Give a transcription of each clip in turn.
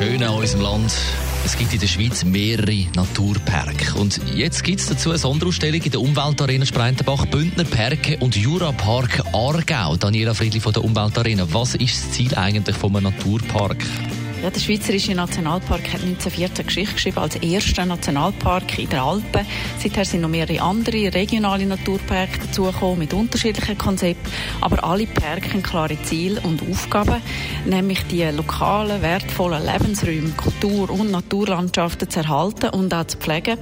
Schön an unserem Land. Es gibt in der Schweiz mehrere Naturparks. Und jetzt gibt es dazu eine Sonderausstellung in der Umweltarena Spreitenbach, Bündner Perke und Jurapark Aargau. Daniela Friedli von der Umweltarena. Was ist das Ziel eigentlich von einem Naturpark? Ja, der Schweizerische Nationalpark hat 1914 Geschichte geschrieben als erster Nationalpark in den Alpen. Seither sind noch mehrere andere regionale Naturparks dazugekommen mit unterschiedlichen Konzepten. Aber alle Parks haben klare Ziele und Aufgaben, nämlich die lokalen, wertvollen Lebensräume, Kultur- und Naturlandschaften zu erhalten und auch zu pflegen.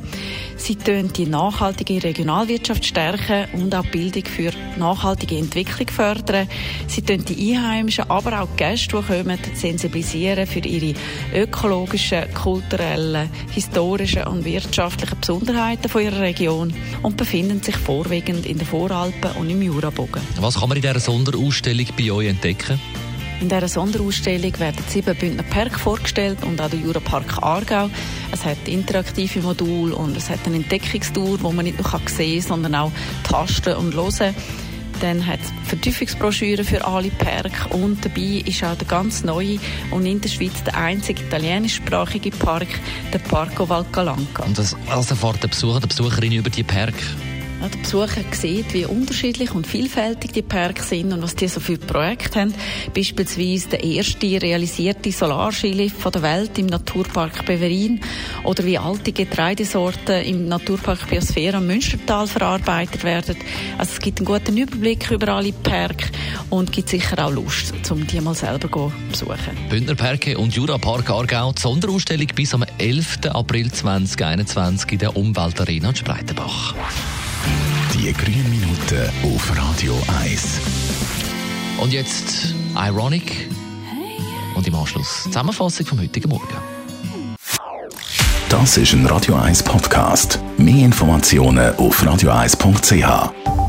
Sie tun die nachhaltige Regionalwirtschaft stärken und auch Bildung für nachhaltige Entwicklung fördern. Sie tun die Einheimischen, aber auch die Gäste, die kommen, sensibilisieren für ihre ökologischen, kulturellen, historischen und wirtschaftlichen Besonderheiten von ihrer Region und befinden sich vorwiegend in den Voralpen und im Jurabogen. Was kann man in dieser Sonderausstellung bei euch entdecken? In dieser Sonderausstellung werden sieben Bündner Park vorgestellt und auch der Jurapark Aargau. Es hat interaktive Module und es hat eine Entdeckungstour, wo man nicht nur sehen kann, sondern auch tasten und hören dann hat es Vertiefungsbroschüren für alle Park und dabei ist auch der ganz neue und in der Schweiz der einzige italienischsprachige Park, der Parco Valcalanca. Und das, also erfährt der Besucher, der Besucherin über die Park? Ja, der Besucher sieht, wie unterschiedlich und vielfältig die Parks sind und was die so viele Projekte haben. Beispielsweise der erste realisierte Solarskilift der Welt im Naturpark Beverin oder wie alte Getreidesorten im Naturpark Biosphäre am Münstertal verarbeitet werden. Also es gibt einen guten Überblick über alle Parks und gibt sicher auch Lust, um die mal selber zu besuchen. Bündner Parke und Jurapark Aargau, die Sonderausstellung bis am 11. April 2021 in der Umweltarena Spreitenbach. Die grünen Minuten auf Radio 1. Und jetzt Ironic und im Anschluss Zusammenfassung vom heutigen Morgen. Das ist ein Radio 1 Podcast. Mehr Informationen auf radio1.ch.